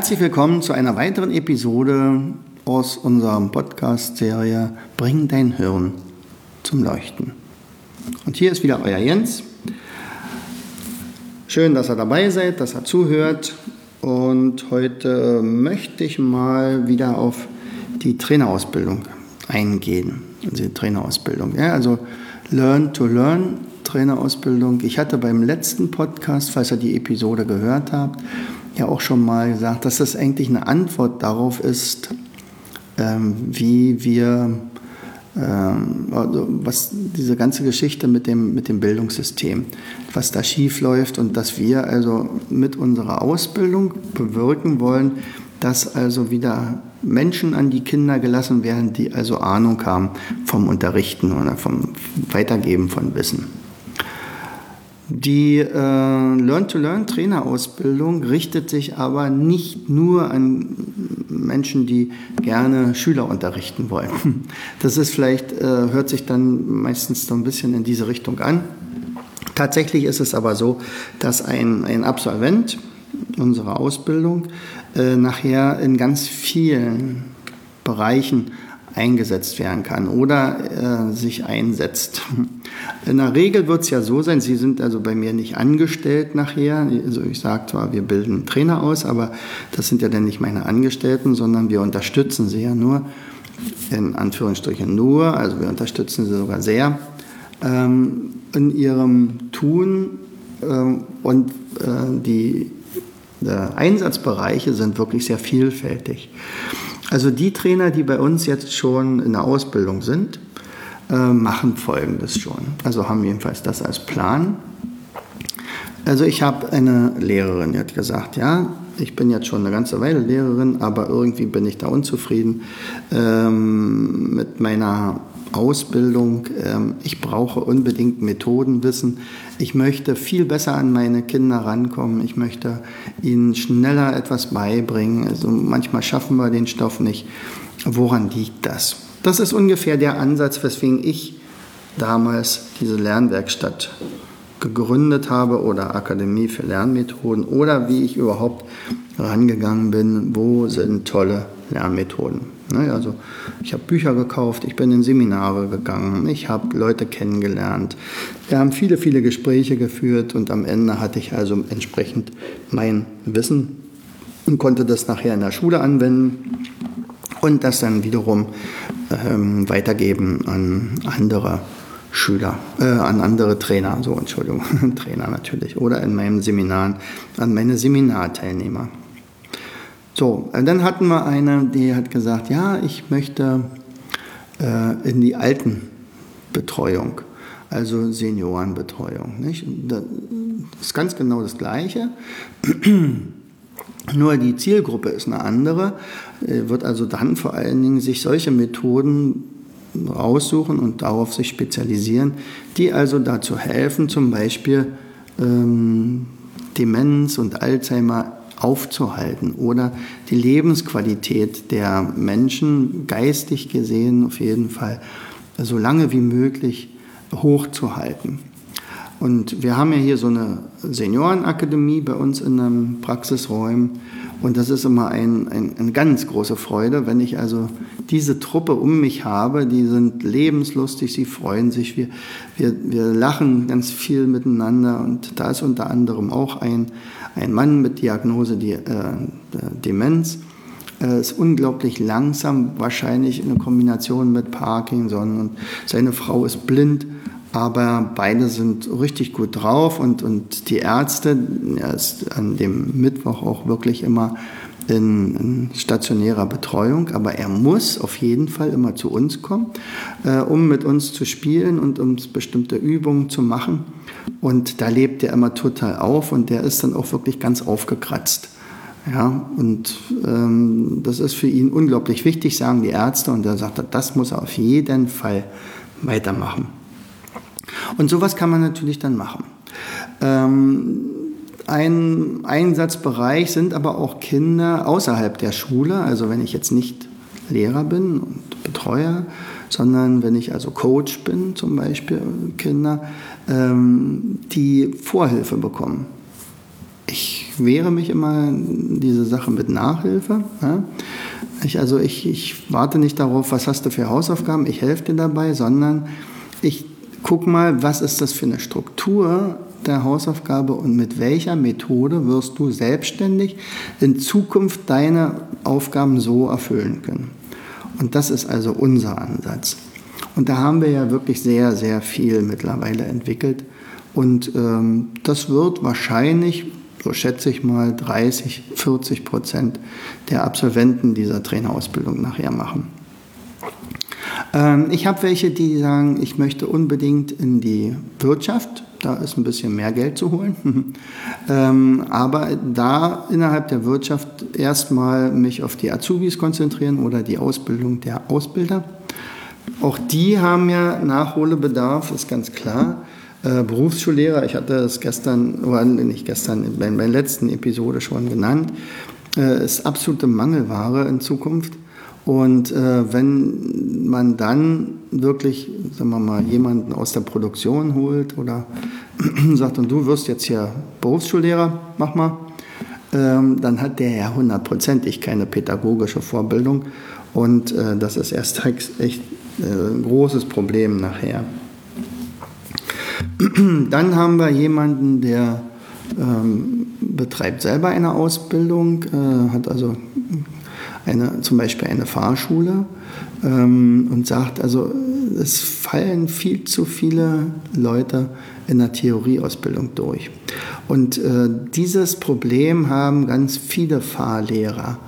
Herzlich willkommen zu einer weiteren Episode aus unserem Podcast-Serie Bring dein Hirn zum Leuchten. Und hier ist wieder euer Jens. Schön, dass ihr dabei seid, dass ihr zuhört. Und heute möchte ich mal wieder auf die Trainerausbildung eingehen. Also die Trainerausbildung. Ja, also Learn to Learn Trainerausbildung. Ich hatte beim letzten Podcast, falls ihr die Episode gehört habt, ja auch schon mal gesagt, dass das eigentlich eine Antwort darauf ist, ähm, wie wir, ähm, also was diese ganze Geschichte mit dem, mit dem Bildungssystem, was da schief läuft und dass wir also mit unserer Ausbildung bewirken wollen, dass also wieder Menschen an die Kinder gelassen werden, die also Ahnung haben vom Unterrichten oder vom Weitergeben von Wissen. Die äh, Learn-to-Learn-Trainerausbildung richtet sich aber nicht nur an Menschen, die gerne Schüler unterrichten wollen. Das ist vielleicht, äh, hört sich dann meistens so ein bisschen in diese Richtung an. Tatsächlich ist es aber so, dass ein, ein Absolvent unserer Ausbildung äh, nachher in ganz vielen Bereichen eingesetzt werden kann oder äh, sich einsetzt. In der Regel wird es ja so sein, Sie sind also bei mir nicht angestellt nachher. Also ich sage zwar, wir bilden Trainer aus, aber das sind ja dann nicht meine Angestellten, sondern wir unterstützen sie ja nur, in Anführungsstrichen nur, also wir unterstützen sie sogar sehr ähm, in ihrem Tun ähm, und äh, die äh, Einsatzbereiche sind wirklich sehr vielfältig. Also die Trainer, die bei uns jetzt schon in der Ausbildung sind, äh, machen Folgendes schon. Also haben jedenfalls das als Plan. Also ich habe eine Lehrerin, die hat gesagt, ja, ich bin jetzt schon eine ganze Weile Lehrerin, aber irgendwie bin ich da unzufrieden ähm, mit meiner Ausbildung. Ähm, ich brauche unbedingt Methodenwissen. Ich möchte viel besser an meine Kinder rankommen. Ich möchte ihnen schneller etwas beibringen. Also manchmal schaffen wir den Stoff nicht. Woran liegt das? Das ist ungefähr der Ansatz, weswegen ich damals diese Lernwerkstatt gegründet habe oder Akademie für Lernmethoden oder wie ich überhaupt rangegangen bin, wo sind tolle Lernmethoden. Ne, also ich habe Bücher gekauft, ich bin in Seminare gegangen, ich habe Leute kennengelernt. Wir haben viele, viele Gespräche geführt und am Ende hatte ich also entsprechend mein Wissen und konnte das nachher in der Schule anwenden und das dann wiederum ähm, weitergeben an andere Schüler, äh, an andere Trainer, so Entschuldigung, Trainer natürlich, oder in meinen Seminaren an meine Seminarteilnehmer. So, dann hatten wir eine, die hat gesagt, ja, ich möchte äh, in die Altenbetreuung, also Seniorenbetreuung. Nicht? Das ist ganz genau das Gleiche. Nur die Zielgruppe ist eine andere, äh, wird also dann vor allen Dingen sich solche Methoden raussuchen und darauf sich spezialisieren, die also dazu helfen, zum Beispiel ähm, Demenz und Alzheimer aufzuhalten oder die Lebensqualität der Menschen geistig gesehen auf jeden Fall so lange wie möglich hochzuhalten. Und wir haben ja hier so eine Seniorenakademie bei uns in einem Praxisräumen. Und das ist immer ein, ein, eine ganz große Freude, wenn ich also diese Truppe um mich habe. Die sind lebenslustig, sie freuen sich, wir, wir, wir lachen ganz viel miteinander. Und da ist unter anderem auch ein, ein Mann mit Diagnose die, äh, Demenz. Er ist unglaublich langsam, wahrscheinlich in Kombination mit Parkinson. Und seine Frau ist blind aber beide sind richtig gut drauf und, und die Ärzte, er ist an dem Mittwoch auch wirklich immer in, in, stationärer Betreuung, aber er muss auf jeden Fall immer zu uns kommen, äh, um mit uns zu spielen und um bestimmte Übungen zu machen. Und da lebt er immer total auf und der ist dann auch wirklich ganz aufgekratzt Ja, und ähm, das ist für ihn unglaublich wichtig, sagen die Ärzte. Und er sagt, das muss er auf jeden Fall weitermachen. Und sowas kann man natürlich dann machen. Ähm, ein Einsatzbereich sind aber auch Kinder außerhalb der Schule. Also wenn ich jetzt nicht Lehrer bin und Betreuer, sondern wenn ich also Coach bin, zum Beispiel Kinder, ähm, die Vorhilfe bekommen. Ich wehre mich immer diese Sache mit Nachhilfe. Ja? Ich, also ich, ich warte nicht darauf, was hast du für Hausaufgaben, ich helfe dir dabei, sondern ich guck mal, was ist das für eine Struktur der Hausaufgabe und mit welcher Methode wirst du selbstständig in Zukunft deine Aufgaben so erfüllen können. Und das ist also unser Ansatz. Und da haben wir ja wirklich sehr, sehr viel mittlerweile entwickelt. Und ähm, das wird wahrscheinlich, so schätze ich mal, 30, 40 Prozent der Absolventen dieser Trainerausbildung nachher machen. Ähm, ich habe welche, die sagen, ich möchte unbedingt in die Wirtschaft. Da ist ein bisschen mehr Geld zu holen. ähm, aber da innerhalb der Wirtschaft erstmal mich auf die Azubis konzentrieren oder die Ausbildung der Ausbilder. Auch die haben ja Nachholbedarf, ist ganz klar. Äh, Berufsschullehrer, ich hatte es gestern, oder nicht gestern, bei der letzten Episode schon genannt, äh, ist absolute Mangelware in Zukunft. Und äh, wenn man dann wirklich, sagen wir mal, jemanden aus der Produktion holt oder sagt, und du wirst jetzt hier Berufsschullehrer, mach mal, ähm, dann hat der ja hundertprozentig keine pädagogische Vorbildung. Und äh, das ist erst echt ein großes Problem nachher. Dann haben wir jemanden, der ähm, betreibt selber eine Ausbildung, äh, hat also eine, zum Beispiel eine Fahrschule ähm, und sagt, also es fallen viel zu viele Leute in der Theorieausbildung durch. Und äh, dieses Problem haben ganz viele Fahrlehrer.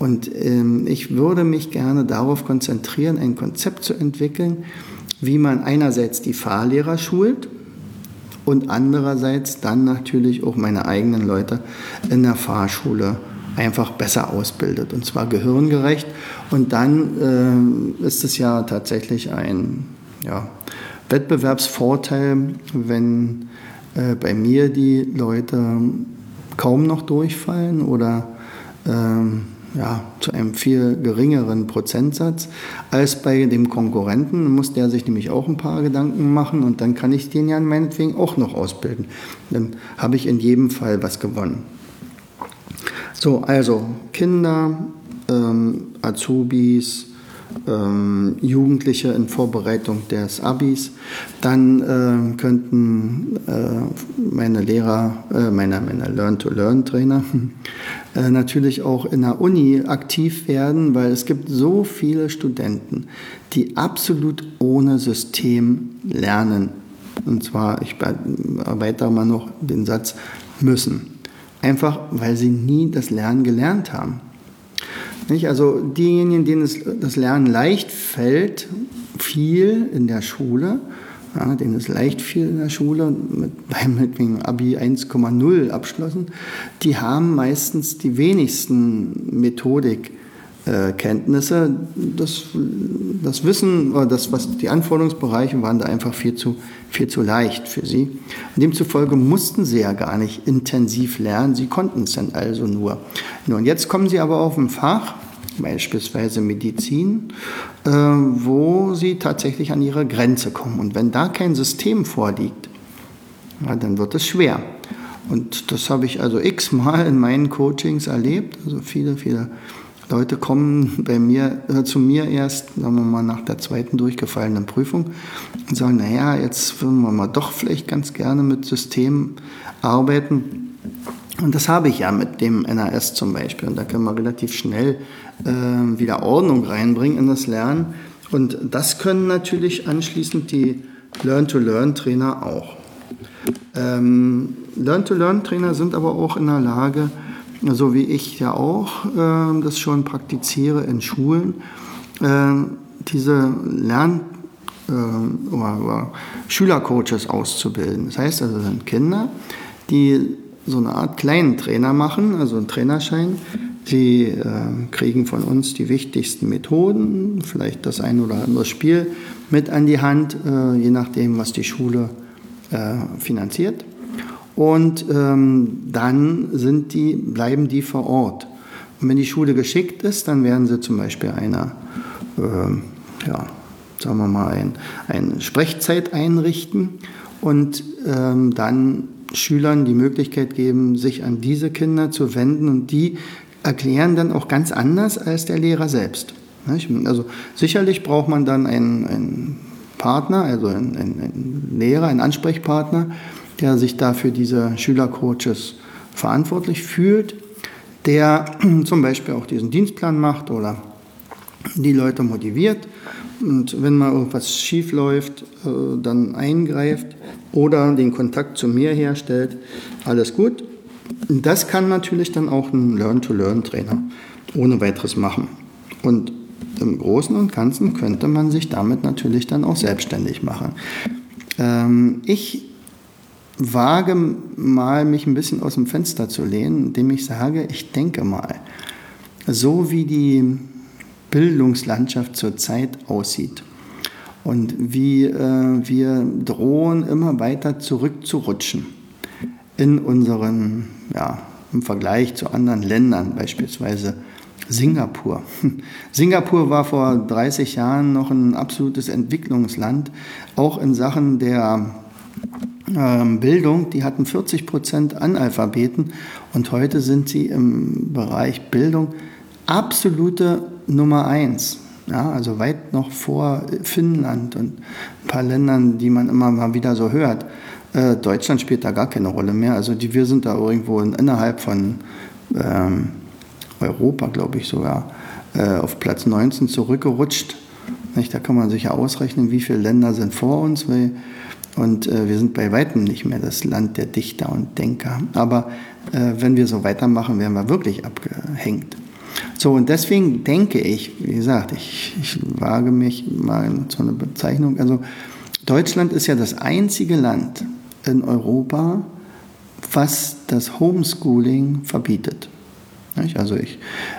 Und ähm, ich würde mich gerne darauf konzentrieren, ein Konzept zu entwickeln, wie man einerseits die Fahrlehrer schult und andererseits dann natürlich auch meine eigenen Leute in der Fahrschule einfach besser ausbildet und zwar gehirngerecht. Und dann äh, ist es ja tatsächlich ein ja, Wettbewerbsvorteil, wenn äh, bei mir die Leute kaum noch durchfallen oder ähm, ja, zu einem viel geringeren Prozentsatz als bei dem Konkurrenten. Dann muss der sich nämlich auch ein paar Gedanken machen und dann kann ich den ja meinetwegen auch noch ausbilden. Dann habe ich in jedem Fall was gewonnen. So, also Kinder, ähm, Azubis, ähm, Jugendliche in Vorbereitung des Abis. Dann äh, könnten äh, meine Lehrer, äh, meine, meine Learn-to-Learn-Trainer äh, natürlich auch in der Uni aktiv werden, weil es gibt so viele Studenten, die absolut ohne System lernen. Und zwar, ich erweitere mal noch den Satz, müssen. Einfach weil sie nie das Lernen gelernt haben. Nicht? Also diejenigen, denen es, das Lernen leicht fällt, viel in der Schule, ja, denen es leicht fiel in der Schule, mit, mit Abi 1,0 abschlossen, die haben meistens die wenigsten Methodik äh. Das, das Wissen das, was die Anforderungsbereiche waren da einfach viel zu, viel zu leicht für sie. Und demzufolge mussten sie ja gar nicht intensiv lernen, sie konnten es dann also nur. Und jetzt kommen sie aber auf ein Fach, beispielsweise Medizin, äh, wo sie tatsächlich an ihre Grenze kommen. Und wenn da kein System vorliegt, ja, dann wird es schwer. Und das habe ich also x-mal in meinen Coachings erlebt. Also viele, viele Leute kommen bei mir, äh, zu mir erst, sagen wir mal, nach der zweiten durchgefallenen Prüfung und sagen, naja, jetzt würden wir mal doch vielleicht ganz gerne mit Systemen arbeiten. Und das habe ich ja mit dem NAS zum Beispiel. Und da können wir relativ schnell äh, wieder Ordnung reinbringen in das Lernen. Und das können natürlich anschließend die Learn-to-Learn-Trainer auch. Ähm, Learn-to-Learn-Trainer sind aber auch in der Lage, so wie ich ja auch äh, das schon praktiziere in Schulen, äh, diese Lern- äh, oder, oder Schülercoaches auszubilden. Das heißt also, das sind Kinder, die so eine Art kleinen Trainer machen, also einen Trainerschein. Sie äh, kriegen von uns die wichtigsten Methoden, vielleicht das ein oder andere Spiel mit an die Hand, äh, je nachdem, was die Schule äh, finanziert. Und ähm, dann sind die, bleiben die vor Ort. Und wenn die Schule geschickt ist, dann werden sie zum Beispiel einer, äh, ja, sagen wir mal, ein, eine Sprechzeit einrichten und ähm, dann Schülern die Möglichkeit geben, sich an diese Kinder zu wenden. Und die erklären dann auch ganz anders als der Lehrer selbst. Also sicherlich braucht man dann einen, einen Partner, also einen, einen, Lehrer, einen Ansprechpartner, der sich da für diese Schülercoaches verantwortlich fühlt, der zum Beispiel auch diesen Dienstplan macht oder die Leute motiviert und wenn mal irgendwas schief läuft, äh, dann eingreift oder den Kontakt zu mir herstellt, alles gut. Das kann natürlich dann auch ein Learn-to-Learn-Trainer ohne weiteres machen. Und im Großen und Ganzen könnte man sich damit natürlich dann auch selbstständig machen. Ähm, ich wage mal, mich ein bisschen aus dem Fenster zu lehnen, indem ich sage, ich denke mal, so wie die Bildungslandschaft zurzeit aussieht und wie äh, wir drohen, immer weiter zurückzurutschen in unseren, ja, im Vergleich zu anderen Ländern, beispielsweise Singapur. Singapur war vor 30 Jahren noch ein absolutes Entwicklungsland, auch in Sachen der ähm, Bildung. Die hatten 40 Prozent Analphabeten und heute sind sie im Bereich Bildung absolute Nummer eins. Ja, also weit noch vor Finnland und ein paar Ländern, die man immer mal wieder so hört. Äh, Deutschland spielt da gar keine Rolle mehr. Also die, wir sind da irgendwo in, innerhalb von ähm, Europa, glaube ich sogar, äh, auf Platz 19 zurückgerutscht. Nicht? Da kann man sich ja ausrechnen, wie viele Länder sind vor uns. Weil, und äh, wir sind bei weitem nicht mehr das Land der Dichter und Denker. Aber äh, wenn wir so weitermachen, werden wir wirklich abgehängt. So, und deswegen denke ich, wie gesagt, ich, ich wage mich mal zu einer Bezeichnung. Also, Deutschland ist ja das einzige Land in Europa, was das Homeschooling verbietet. Also ich,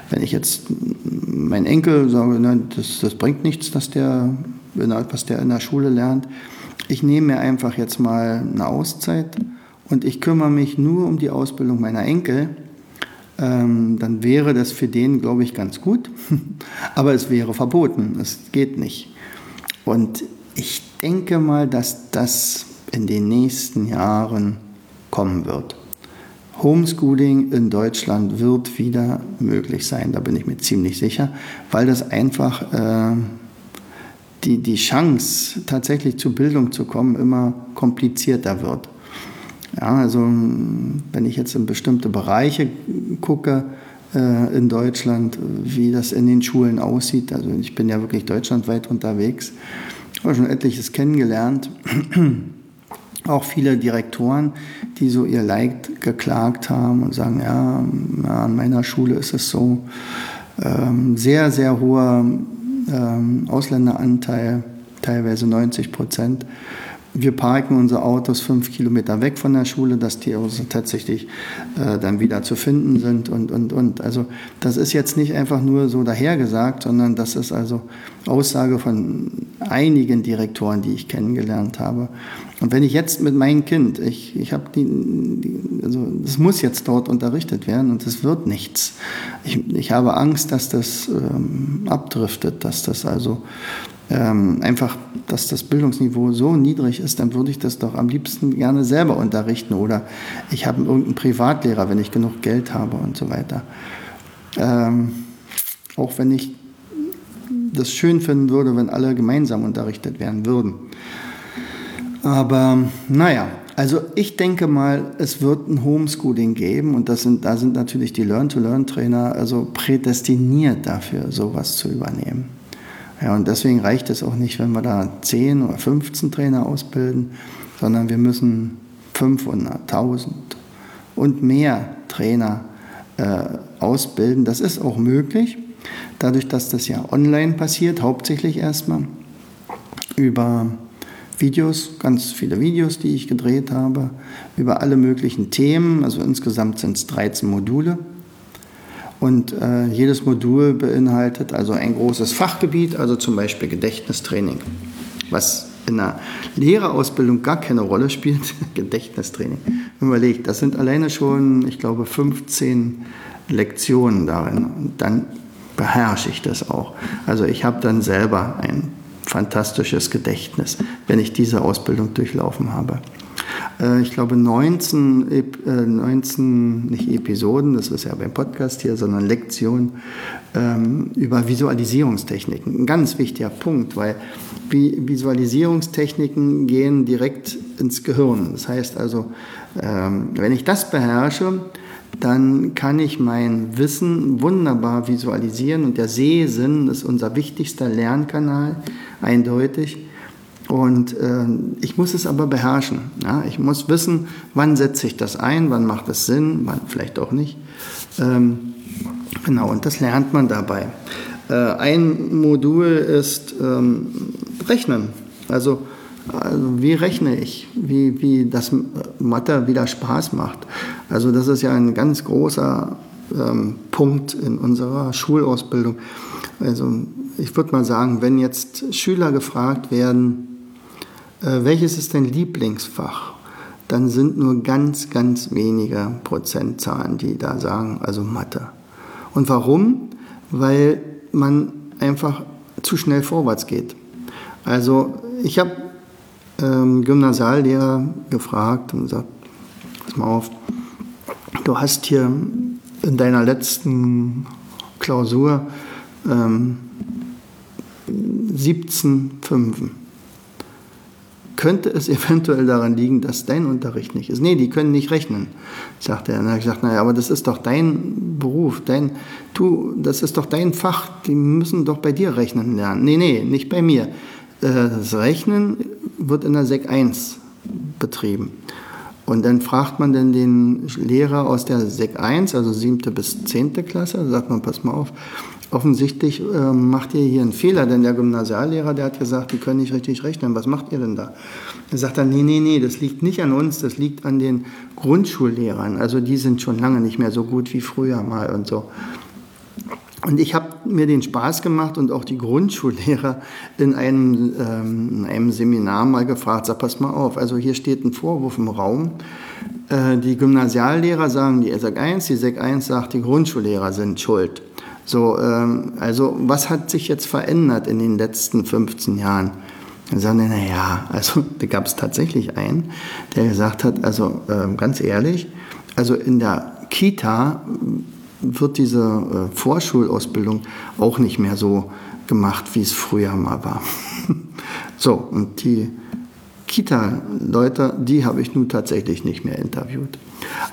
wenn ich jetzt meinen Enkel sage, nein, das, das bringt nichts, dass der, was der in der Schule lernt, ich nehme mir einfach jetzt mal eine Auszeit und ich kümmere mich nur um die Ausbildung meiner Enkel ähm, dann wäre das für den, glaube ich, ganz gut. Aber es wäre verboten. Es geht nicht. Und ich denke mal, dass das in den nächsten Jahren kommen wird. Homeschooling in Deutschland wird wieder möglich sein, da bin ich mir ziemlich sicher, weil das einfach äh, die, die Chance, tatsächlich zur Bildung zu kommen, immer komplizierter wird. Ja, also wenn ich jetzt in bestimmte Bereiche gucke äh, in Deutschland, wie das in den Schulen aussieht, also ich bin ja wirklich deutschlandweit unterwegs, habe schon etliches kennengelernt. Auch viele Direktoren, die so ihr Leid geklagt haben und sagen, ja, ja an meiner Schule ist es so. Ähm, sehr, sehr hoher ähm, Ausländeranteil, teilweise 90 Prozent wir parken unsere Autos fünf Kilometer weg von der Schule, dass die Autos tatsächlich äh, dann wieder zu finden sind und, und, und. Also das ist jetzt nicht einfach nur so dahergesagt, sondern das ist also Aussage von einigen Direktoren, die ich kennengelernt habe. Und wenn ich jetzt mit meinem Kind, ich, ich habe die, also das muss jetzt dort unterrichtet werden und es wird nichts. Ich, ich habe Angst, dass das ähm, abdriftet, dass das also ähm, einfach, dass das Bildungsniveau so niedrig ist, dann würde ich das doch am liebsten gerne selber unterrichten oder ich habe irgendeinen Privatlehrer, wenn ich genug Geld habe und so weiter. Ähm, auch wenn ich das schön finden würde, wenn alle gemeinsam unterrichtet werden würden. Aber naja, also ich denke mal, es wird ein Homeschooling geben und das sind, da sind natürlich die Learn-to-Learn-Trainer also prädestiniert dafür, sowas zu übernehmen. Ja, und deswegen reicht es auch nicht, wenn wir da 10 oder 15 Trainer ausbilden, sondern wir müssen 500, 1000 und mehr Trainer äh, ausbilden. Das ist auch möglich, dadurch, dass das ja online passiert, hauptsächlich erstmal über Videos, ganz viele Videos, die ich gedreht habe, über alle möglichen Themen. Also insgesamt sind es 13 Module. Und äh, jedes Modul beinhaltet also ein großes Fachgebiet, also zum Beispiel Gedächtnistraining, was in der Lehrerausbildung gar keine Rolle spielt. Gedächtnistraining. Überlegt, das sind alleine schon, ich glaube, 15 Lektionen darin. Und dann beherrsche ich das auch. Also ich habe dann selber ein fantastisches Gedächtnis, wenn ich diese Ausbildung durchlaufen habe. Äh, ich glaube 19, 19, äh, nicht Episoden, das ist ja beim Podcast hier, sondern Lektionen ähm, über Visualisierungstechniken. Ein ganz wichtiger Punkt, weil Visualisierungstechniken gehen direkt ins Gehirn. Das heißt also, ähm, wenn ich das beherrsche, dann kann ich mein Wissen wunderbar visualisieren und der Sehsinn ist unser wichtigster Lernkanal, eindeutig. Und äh, ich muss es aber beherrschen. Ja? Ich muss wissen, wann setze ich das ein, wann macht es Sinn, wann vielleicht auch nicht. Ähm, genau, und das lernt man dabei. Äh, ein Modul ist ähm, Rechnen. Also, also, wie rechne ich? Wie, wie das Mathe wieder Spaß macht. Also das ist ja ein ganz großer ähm, Punkt in unserer Schulausbildung. Also ich würde mal sagen, wenn jetzt Schüler gefragt werden, welches ist dein Lieblingsfach? Dann sind nur ganz, ganz wenige Prozentzahlen, die da sagen, also Mathe. Und warum? Weil man einfach zu schnell vorwärts geht. Also ich habe ähm, Gymnasiallehrer gefragt und gesagt, pass mal auf, du hast hier in deiner letzten Klausur ähm, 17 Fünfen könnte es eventuell daran liegen, dass dein Unterricht nicht ist. Nee, die können nicht rechnen, sagte er. Dann habe ich gesagt, naja, aber das ist doch dein Beruf, dein, du, das ist doch dein Fach, die müssen doch bei dir rechnen lernen. Nee, nee, nicht bei mir. Äh, das Rechnen wird in der Sek 1 betrieben. Und dann fragt man dann den Lehrer aus der Sek 1, also siebte bis zehnte Klasse, sagt man, pass mal auf, offensichtlich äh, macht ihr hier einen Fehler, denn der Gymnasiallehrer, der hat gesagt, die können nicht richtig rechnen, was macht ihr denn da? Er sagt dann, nee, nee, nee, das liegt nicht an uns, das liegt an den Grundschullehrern, also die sind schon lange nicht mehr so gut wie früher mal und so. Und ich habe mir den Spaß gemacht und auch die Grundschullehrer in einem, ähm, in einem Seminar mal gefragt, sag, pass mal auf, also hier steht ein Vorwurf im Raum, äh, die Gymnasiallehrer sagen die SEC 1, die SEC 1 sagt, die Grundschullehrer sind schuld. So, ähm, also was hat sich jetzt verändert in den letzten 15 Jahren? Dann sagen die, naja, also da gab es tatsächlich einen, der gesagt hat, also äh, ganz ehrlich, also in der Kita wird diese äh, Vorschulausbildung auch nicht mehr so gemacht, wie es früher mal war. so, und die Kita-Leute, die habe ich nun tatsächlich nicht mehr interviewt.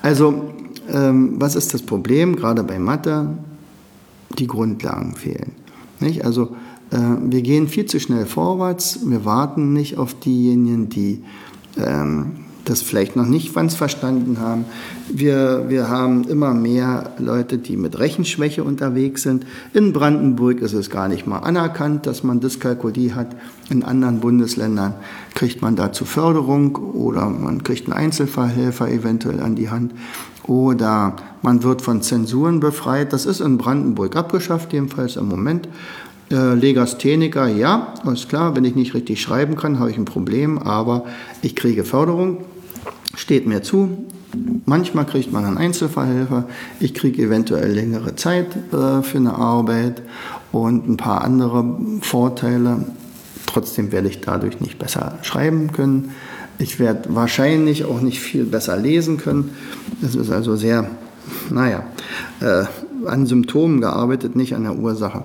Also, ähm, was ist das Problem, gerade bei Mathe? Die Grundlagen fehlen. Nicht? Also äh, wir gehen viel zu schnell vorwärts, wir warten nicht auf diejenigen, die ähm, das vielleicht noch nicht ganz verstanden haben. Wir, wir haben immer mehr Leute, die mit Rechenschwäche unterwegs sind. In Brandenburg ist es gar nicht mal anerkannt, dass man Dyskalkulie hat. In anderen Bundesländern kriegt man dazu Förderung oder man kriegt einen Einzelfallhelfer eventuell an die Hand oder man wird von Zensuren befreit. Das ist in Brandenburg abgeschafft, jedenfalls im Moment. Äh, Legastheniker, ja, ist klar, wenn ich nicht richtig schreiben kann, habe ich ein Problem, aber ich kriege Förderung, steht mir zu. Manchmal kriegt man einen Einzelverhelfer, ich kriege eventuell längere Zeit äh, für eine Arbeit und ein paar andere Vorteile. Trotzdem werde ich dadurch nicht besser schreiben können. Ich werde wahrscheinlich auch nicht viel besser lesen können. Es ist also sehr, naja, äh, an Symptomen gearbeitet, nicht an der Ursache.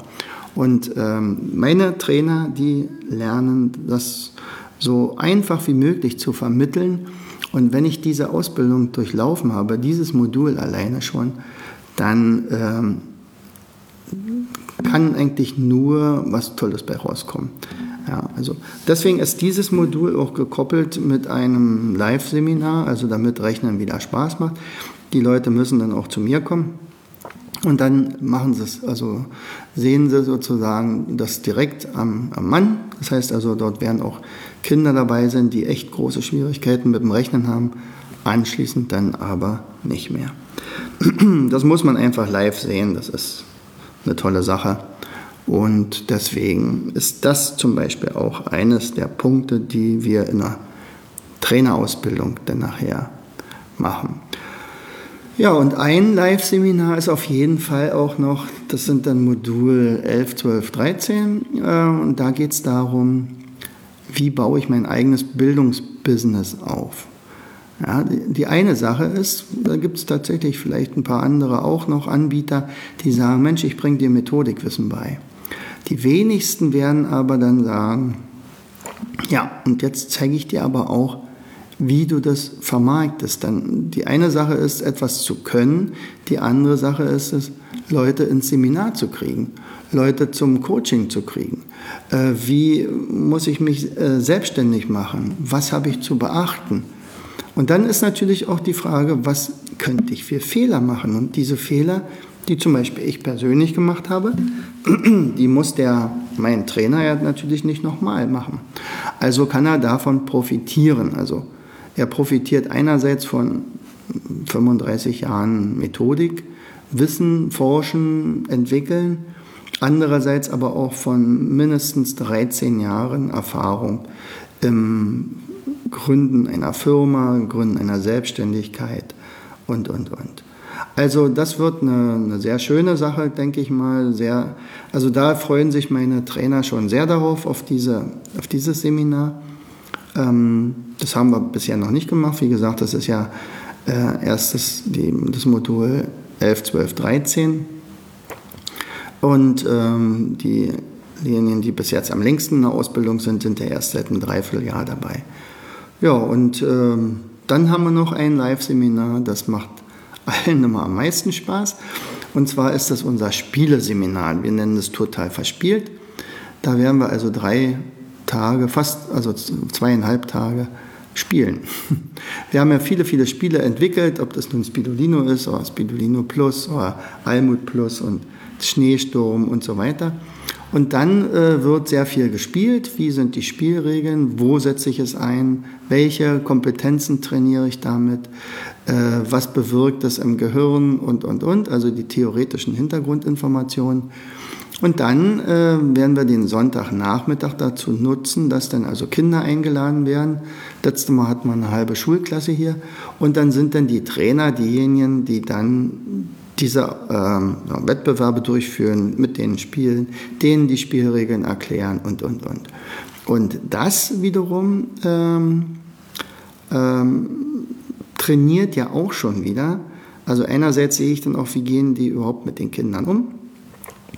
Und ähm, meine Trainer, die lernen das so einfach wie möglich zu vermitteln. Und wenn ich diese Ausbildung durchlaufen habe, dieses Modul alleine schon, dann ähm, kann eigentlich nur was Tolles bei rauskommen. Ja, also deswegen ist dieses Modul auch gekoppelt mit einem Live-Seminar, also damit Rechnen wieder Spaß macht. Die Leute müssen dann auch zu mir kommen Und dann machen sie es, also sehen sie sozusagen das direkt am, am Mann. Das heißt also, dort werden auch Kinder dabei sein, die echt große Schwierigkeiten mit dem Rechnen haben. Anschließend dann aber nicht mehr. Das muss man einfach live sehen. Das ist eine tolle Sache. Und deswegen ist das zum Beispiel auch eines der Punkte, die wir in der Trainerausbildung dann nachher machen. Ja, und ein Live-Seminar ist auf jeden Fall auch noch, das sind dann Modul 11, 12, 13. und da geht es darum, wie baue ich mein eigenes Bildungsbusiness auf. Ja, die, die eine Sache ist, da gibt es tatsächlich vielleicht ein paar andere auch noch Anbieter, die sagen, Mensch, ich bringe dir Methodikwissen bei. Die wenigsten werden aber dann sagen, ja, und jetzt zeige ich dir aber auch, wie du das vermarktest. Dann die eine Sache ist, etwas zu können, die andere Sache ist es, Leute ins Seminar zu kriegen, Leute zum Coaching zu kriegen. Äh, wie muss ich mich äh, selbstständig machen? Was habe ich zu beachten? Und dann ist natürlich auch die Frage, was könnte ich für Fehler machen? Und diese Fehler, die zum Beispiel ich persönlich gemacht habe, die muss der, mein Trainer ja natürlich nicht nochmal machen. Also kann er davon profitieren. Also er profitiert einerseits von 35 Jahren Methodik, Wissen, Forschen, Entwickeln, andererseits aber auch von mindestens 13 Jahren Erfahrung im Gründen einer Firma, Gründen einer Selbstständigkeit und, und, und. Also das wird eine, eine, sehr schöne Sache, denke ich mal. Sehr, also da freuen sich meine Trainer schon sehr darauf, auf, diese, auf dieses Seminar. Ähm, das haben wir bisher noch nicht gemacht. Wie gesagt, das ist ja äh, erst das, die, das Modul 11, 12, 13. Und ähm, diejenigen, die bis jetzt am längsten in der Ausbildung sind, sind ja erst seit einem Dreivierteljahr dabei. Ja, und ähm, dann haben wir noch ein Live-Seminar, das macht allen immer am meisten Spaß. Und zwar ist das unser Spieleseminar. Wir nennen es total verspielt. Da werden wir also drei Tage, fast, also zweieinhalb Tage spielen. Wir haben ja viele, viele Spiele entwickelt, ob das nun Spidolino ist oder Spidolino Plus oder Almut Plus und Schneesturm und so weiter. Und dann äh, wird sehr viel gespielt. Wie sind die Spielregeln? Wo setze ich es ein? Welche Kompetenzen trainiere ich damit? Äh, was bewirkt es im Gehirn? Und, und, und. Also die theoretischen Hintergrundinformationen. Und dann äh, werden wir den Sonntagnachmittag dazu nutzen, dass dann also Kinder eingeladen werden. Letztes Mal hatten wir eine halbe Schulklasse hier. Und dann sind dann die Trainer diejenigen, die dann diese ähm, Wettbewerbe durchführen, mit denen spielen, denen die Spielregeln erklären und, und, und. Und das wiederum ähm, ähm, trainiert ja auch schon wieder. Also einerseits sehe ich dann auch, wie gehen die überhaupt mit den Kindern um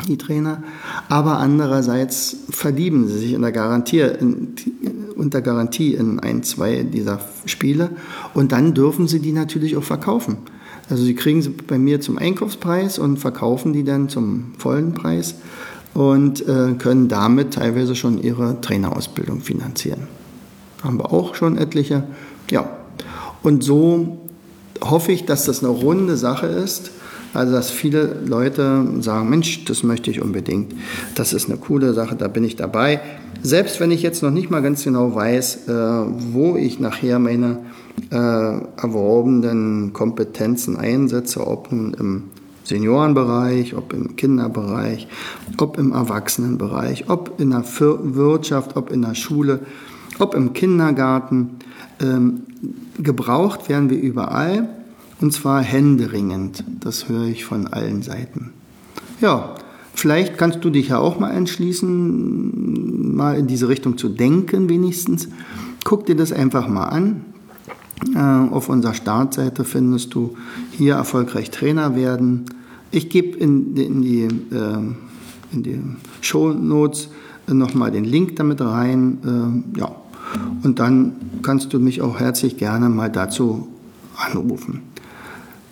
die Trainer, aber andererseits verlieben sie sich in der Garantie, in, unter Garantie in ein, zwei dieser Spiele und dann dürfen sie die natürlich auch verkaufen. Also sie kriegen sie bei mir zum Einkaufspreis und verkaufen die dann zum vollen Preis und äh, können damit teilweise schon ihre Trainerausbildung finanzieren. Haben wir auch schon etliche. Ja, und so hoffe ich, dass das eine runde Sache ist also, dass viele Leute sagen, Mensch, das möchte ich unbedingt. Das ist eine coole Sache, da bin ich dabei. Selbst wenn ich jetzt noch nicht mal ganz genau weiß, äh, wo ich nachher meine äh, erworbenen Kompetenzen einsetze, ob nun im Seniorenbereich, ob im Kinderbereich, ob im Erwachsenenbereich, ob in der Wirtschaft, ob in der Schule, ob im Kindergarten. Ähm, gebraucht werden wir überall. Und zwar händeringend. Das höre ich von allen Seiten. Ja, vielleicht kannst du dich ja auch mal entschließen, mal in diese Richtung zu denken wenigstens. Guck dir das einfach mal an. Äh, auf unserer Startseite findest du hier erfolgreich Trainer werden. Ich gebe in, in, die, äh, in die Show Notes nochmal den Link damit rein. Äh, ja. Und dann kannst du mich auch herzlich gerne mal dazu anrufen.